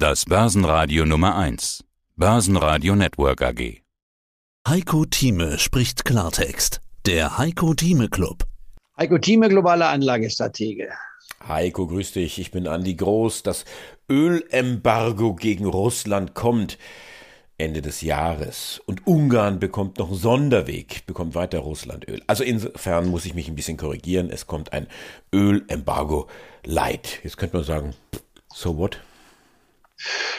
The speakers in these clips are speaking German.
Das Börsenradio Nummer 1. Börsenradio Network AG. Heiko Thieme spricht Klartext. Der Heiko Thieme Club. Heiko Thieme, globale Anlagestratege. Heiko, grüß dich. Ich bin Andi Groß. Das Ölembargo gegen Russland kommt. Ende des Jahres. Und Ungarn bekommt noch einen Sonderweg, bekommt weiter Russlandöl. Also insofern muss ich mich ein bisschen korrigieren. Es kommt ein Ölembargo light. Jetzt könnte man sagen, so what?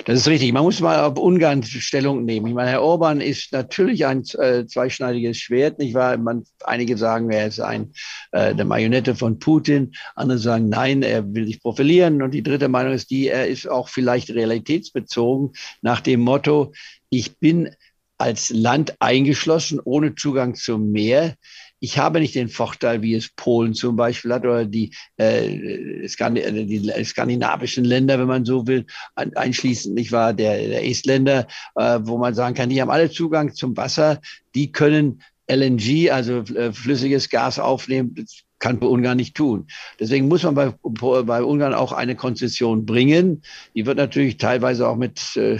Das ist richtig. Man muss mal auf Ungarn Stellung nehmen. Ich meine, Herr Orban ist natürlich ein äh, zweischneidiges Schwert, nicht wahr? Man, einige sagen, er ist ein, äh, der Marionette von Putin. Andere sagen, nein, er will sich profilieren. Und die dritte Meinung ist die, er ist auch vielleicht realitätsbezogen nach dem Motto, ich bin als Land eingeschlossen, ohne Zugang zum Meer. Ich habe nicht den Vorteil, wie es Polen zum Beispiel hat oder die, äh, die skandinavischen Länder, wenn man so will, einschließend nicht wahr der, der Estländer, äh, wo man sagen kann, die haben alle Zugang zum Wasser, die können LNG, also äh, flüssiges Gas aufnehmen. Das kann Ungarn nicht tun. Deswegen muss man bei, bei Ungarn auch eine Konzession bringen. Die wird natürlich teilweise auch mit äh,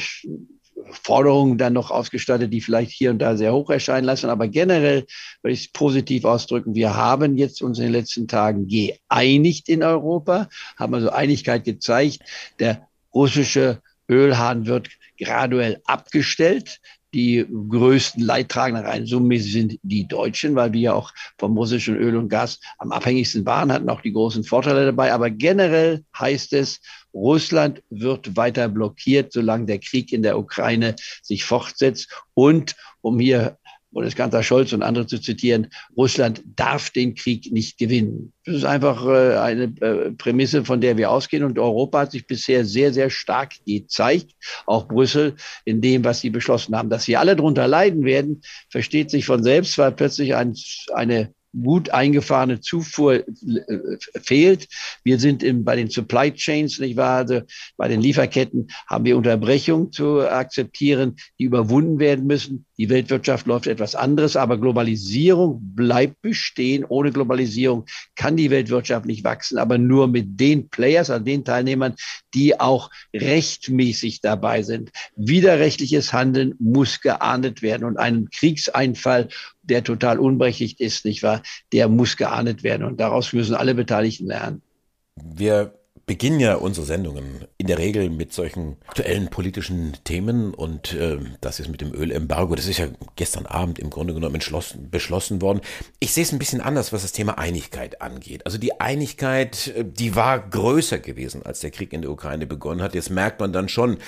Forderungen dann noch ausgestattet, die vielleicht hier und da sehr hoch erscheinen lassen. Aber generell würde ich es positiv ausdrücken. Wir haben jetzt uns in den letzten Tagen geeinigt in Europa, haben also Einigkeit gezeigt. Der russische Ölhahn wird graduell abgestellt. Die größten Leidtragenden rein summenmäßig sind die Deutschen, weil wir ja auch vom russischen Öl und Gas am abhängigsten waren, hatten auch die großen Vorteile dabei. Aber generell heißt es, Russland wird weiter blockiert, solange der Krieg in der Ukraine sich fortsetzt. Und um hier Bundeskanzler Scholz und andere zu zitieren, Russland darf den Krieg nicht gewinnen. Das ist einfach äh, eine äh, Prämisse, von der wir ausgehen. Und Europa hat sich bisher sehr, sehr stark gezeigt, auch Brüssel, in dem, was sie beschlossen haben. Dass sie alle darunter leiden werden, versteht sich von selbst, weil plötzlich ein, eine gut eingefahrene Zufuhr äh, fehlt. Wir sind im, bei den Supply Chains, nicht wahr? Also bei den Lieferketten haben wir Unterbrechungen zu akzeptieren, die überwunden werden müssen. Die Weltwirtschaft läuft etwas anderes, aber Globalisierung bleibt bestehen. Ohne Globalisierung kann die Weltwirtschaft nicht wachsen, aber nur mit den Players, also den Teilnehmern, die auch rechtmäßig dabei sind. Widerrechtliches Handeln muss geahndet werden und einen Kriegseinfall der total unberechtigt ist, nicht wahr? Der muss geahndet werden und daraus müssen alle Beteiligten lernen. Wir beginnen ja unsere Sendungen in der Regel mit solchen aktuellen politischen Themen und äh, das ist mit dem Ölembargo, das ist ja gestern Abend im Grunde genommen beschlossen worden. Ich sehe es ein bisschen anders, was das Thema Einigkeit angeht. Also die Einigkeit, äh, die war größer gewesen, als der Krieg in der Ukraine begonnen hat. Jetzt merkt man dann schon,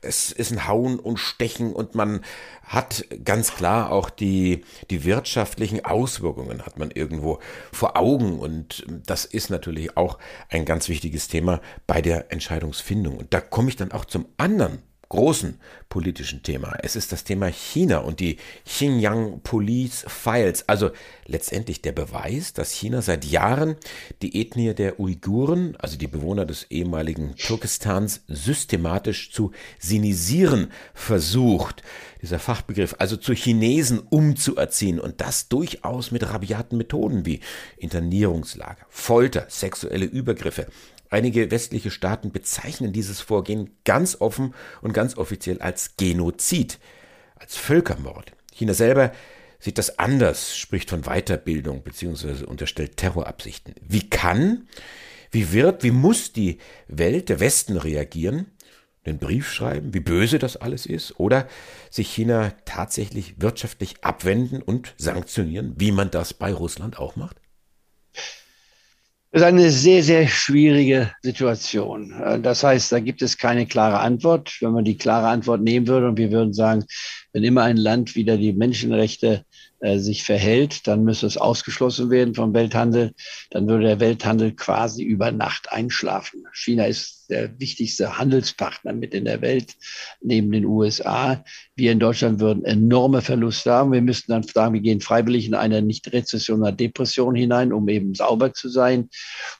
es ist ein Hauen und Stechen und man hat ganz klar auch die, die wirtschaftlichen Auswirkungen hat man irgendwo vor Augen und das ist natürlich auch ein ganz wichtiges Thema bei der Entscheidungsfindung. Und da komme ich dann auch zum anderen großen politischen Thema. Es ist das Thema China und die Xinjiang Police Files. Also letztendlich der Beweis, dass China seit Jahren die Ethnie der Uiguren, also die Bewohner des ehemaligen Turkestans, systematisch zu sinisieren versucht. Dieser Fachbegriff, also zu Chinesen umzuerziehen und das durchaus mit rabiaten Methoden wie Internierungslager, Folter, sexuelle Übergriffe, Einige westliche Staaten bezeichnen dieses Vorgehen ganz offen und ganz offiziell als Genozid, als Völkermord. China selber sieht das anders, spricht von Weiterbildung bzw. unterstellt Terrorabsichten. Wie kann, wie wird, wie muss die Welt, der Westen reagieren? Den Brief schreiben, wie böse das alles ist? Oder sich China tatsächlich wirtschaftlich abwenden und sanktionieren, wie man das bei Russland auch macht? Ist eine sehr, sehr schwierige Situation. Äh, das heißt, da gibt es keine klare Antwort. Wenn man die klare Antwort nehmen würde und wir würden sagen, wenn immer ein Land wieder die Menschenrechte äh, sich verhält, dann müsste es ausgeschlossen werden vom Welthandel. Dann würde der Welthandel quasi über Nacht einschlafen. China ist der wichtigste Handelspartner mit in der Welt neben den USA. Wir in Deutschland würden enorme Verluste haben. Wir müssten dann sagen, wir gehen freiwillig in eine Nicht-Rezession oder Depression hinein, um eben sauber zu sein.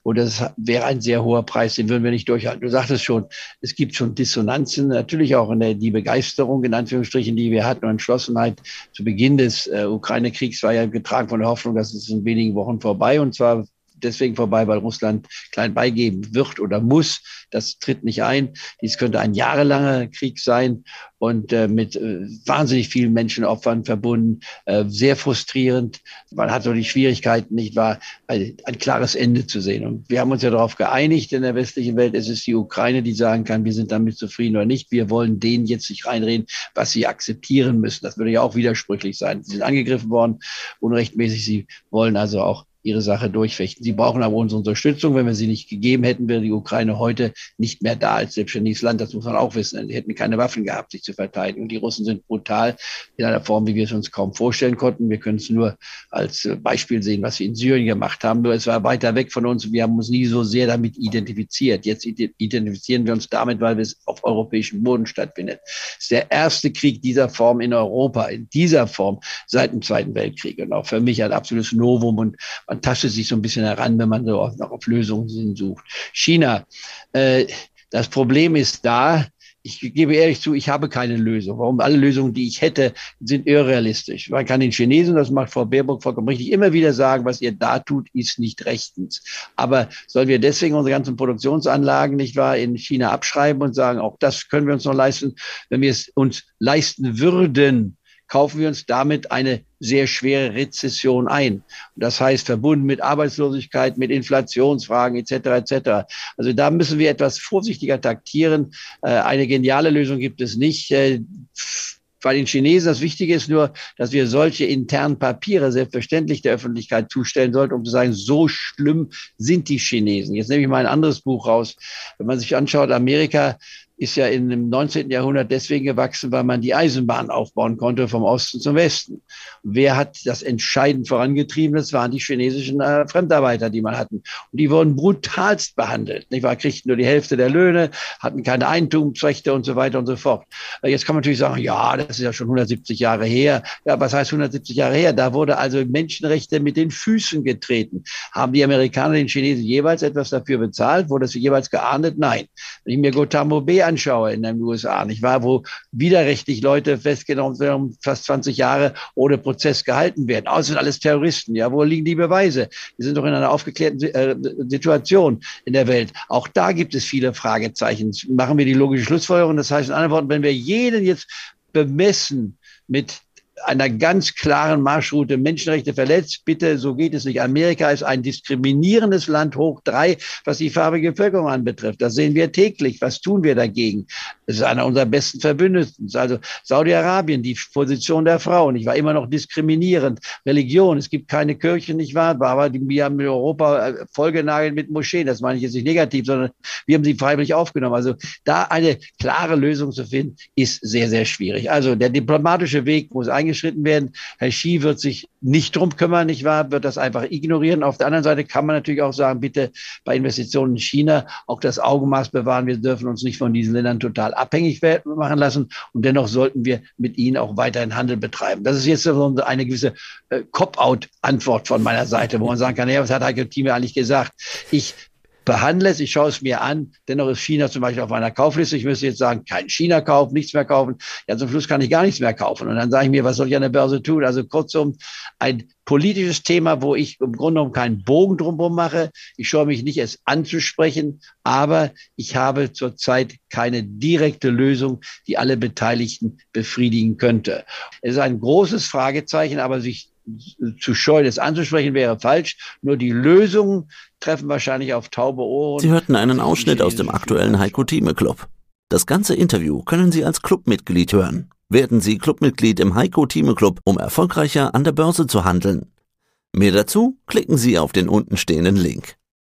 Und das wäre ein sehr hoher Preis, den würden wir nicht durchhalten. Du sagtest schon, es gibt schon Dissonanzen, natürlich auch in der, die Begeisterung, in Anführungsstrichen, die wir hatten und Entschlossenheit zu Beginn des äh, Ukraine-Kriegs war ja getragen von der Hoffnung, dass es in wenigen Wochen vorbei und zwar deswegen vorbei, weil Russland klein beigeben wird oder muss. Das tritt nicht ein. Dies könnte ein jahrelanger Krieg sein und äh, mit äh, wahnsinnig vielen Menschenopfern verbunden, äh, sehr frustrierend. Man hat so die Schwierigkeiten, nicht wahr, ein, ein klares Ende zu sehen. Und wir haben uns ja darauf geeinigt in der westlichen Welt, es ist die Ukraine, die sagen kann, wir sind damit zufrieden oder nicht. Wir wollen denen jetzt nicht reinreden, was sie akzeptieren müssen. Das würde ja auch widersprüchlich sein. Sie sind angegriffen worden, unrechtmäßig. Sie wollen also auch ihre Sache durchfechten. Sie brauchen aber unsere Unterstützung. Wenn wir sie nicht gegeben hätten, wäre die Ukraine heute nicht mehr da als selbstständiges Land. Das muss man auch wissen. Die hätten keine Waffen gehabt, sich zu verteidigen. Und die Russen sind brutal in einer Form, wie wir es uns kaum vorstellen konnten. Wir können es nur als Beispiel sehen, was sie in Syrien gemacht haben. Nur es war weiter weg von uns. Wir haben uns nie so sehr damit identifiziert. Jetzt identifizieren wir uns damit, weil es auf europäischem Boden stattfindet. Es ist der erste Krieg dieser Form in Europa, in dieser Form seit dem Zweiten Weltkrieg. Und auch für mich ein absolutes Novum. Und man tastet sich so ein bisschen heran, wenn man so auf, noch auf Lösungen sucht. China, äh, das Problem ist da, ich gebe ehrlich zu, ich habe keine Lösung. Warum? Alle Lösungen, die ich hätte, sind irrealistisch. Man kann den Chinesen, das macht Frau Baerbock vollkommen richtig, immer wieder sagen, was ihr da tut, ist nicht rechtens. Aber sollen wir deswegen unsere ganzen Produktionsanlagen, nicht wahr, in China abschreiben und sagen, auch das können wir uns noch leisten, wenn wir es uns leisten würden, kaufen wir uns damit eine sehr schwere Rezession ein. Das heißt, verbunden mit Arbeitslosigkeit, mit Inflationsfragen etc. etc. Also da müssen wir etwas vorsichtiger taktieren. Äh, eine geniale Lösung gibt es nicht. Äh, bei den Chinesen das Wichtige ist nur, dass wir solche internen Papiere selbstverständlich der Öffentlichkeit zustellen sollten, um zu sagen, so schlimm sind die Chinesen. Jetzt nehme ich mal ein anderes Buch raus. Wenn man sich anschaut, Amerika ist ja in dem 19. Jahrhundert deswegen gewachsen, weil man die Eisenbahn aufbauen konnte vom Osten zum Westen. wer hat das entscheidend vorangetrieben? Das waren die chinesischen äh, Fremdarbeiter, die man hatten. Und die wurden brutalst behandelt. Nicht wahr? Kriegten nur die Hälfte der Löhne, hatten keine Eigentumsrechte und so weiter und so fort. Äh, jetzt kann man natürlich sagen, ja, das ist ja schon 170 Jahre her. Ja, was heißt 170 Jahre her? Da wurde also Menschenrechte mit den Füßen getreten. Haben die Amerikaner den Chinesen jeweils etwas dafür bezahlt? Wurde es jeweils geahndet? Nein. Wenn ich mir Guantanamo Bay anschaue in den USA, nicht wahr, wo widerrechtlich Leute festgenommen werden, fast 20 Jahre ohne Prozess gehalten werden. Außer sind alles Terroristen. Ja, wo liegen die Beweise? Wir sind doch in einer aufgeklärten äh, Situation in der Welt. Auch da gibt es viele Fragezeichen. Machen wir die logische Schlussfolgerung. Das heißt in anderen Worten, wenn wir jeden jetzt bemessen mit einer ganz klaren Marschroute Menschenrechte verletzt. Bitte, so geht es nicht. Amerika ist ein diskriminierendes Land hoch drei, was die farbige Bevölkerung anbetrifft. Das sehen wir täglich. Was tun wir dagegen? Es ist einer unserer besten Verbündeten. Also Saudi-Arabien, die Position der Frauen. Ich war immer noch diskriminierend. Religion. Es gibt keine Kirchen, nicht wahr? Aber wir haben in Europa äh, vollgenagelt mit Moscheen. Das meine ich jetzt nicht negativ, sondern wir haben sie freiwillig aufgenommen. Also da eine klare Lösung zu finden, ist sehr, sehr schwierig. Also der diplomatische Weg muss eigentlich eingeschritten werden. Herr Xi wird sich nicht drum kümmern, nicht wahr? Wird das einfach ignorieren. Auf der anderen Seite kann man natürlich auch sagen, bitte bei Investitionen in China auch das Augenmaß bewahren. Wir dürfen uns nicht von diesen Ländern total abhängig machen lassen. Und dennoch sollten wir mit ihnen auch weiterhin Handel betreiben. Das ist jetzt so eine gewisse äh, Cop-out-Antwort von meiner Seite, wo man sagen kann, ja, was hat Heike Thieme eigentlich gesagt? Ich behandle es, ich schaue es mir an. Dennoch ist China zum Beispiel auf meiner Kaufliste. Ich müsste jetzt sagen, kein China kaufen, nichts mehr kaufen. Ja, zum Schluss kann ich gar nichts mehr kaufen. Und dann sage ich mir, was soll ich an der Börse tun? Also kurzum, ein politisches Thema, wo ich im Grunde genommen keinen Bogen drumherum mache. Ich schaue mich nicht, es anzusprechen, aber ich habe zurzeit keine direkte Lösung, die alle Beteiligten befriedigen könnte. Es ist ein großes Fragezeichen, aber sich zu scheuen, es anzusprechen, wäre falsch. Nur die Lösungen treffen wahrscheinlich auf taube Ohren. Sie hörten einen Ausschnitt aus dem aktuellen Heiko Thieme Club. Das ganze Interview können Sie als Clubmitglied hören. Werden Sie Clubmitglied im Heiko Thieme Club, um erfolgreicher an der Börse zu handeln. Mehr dazu klicken Sie auf den untenstehenden Link.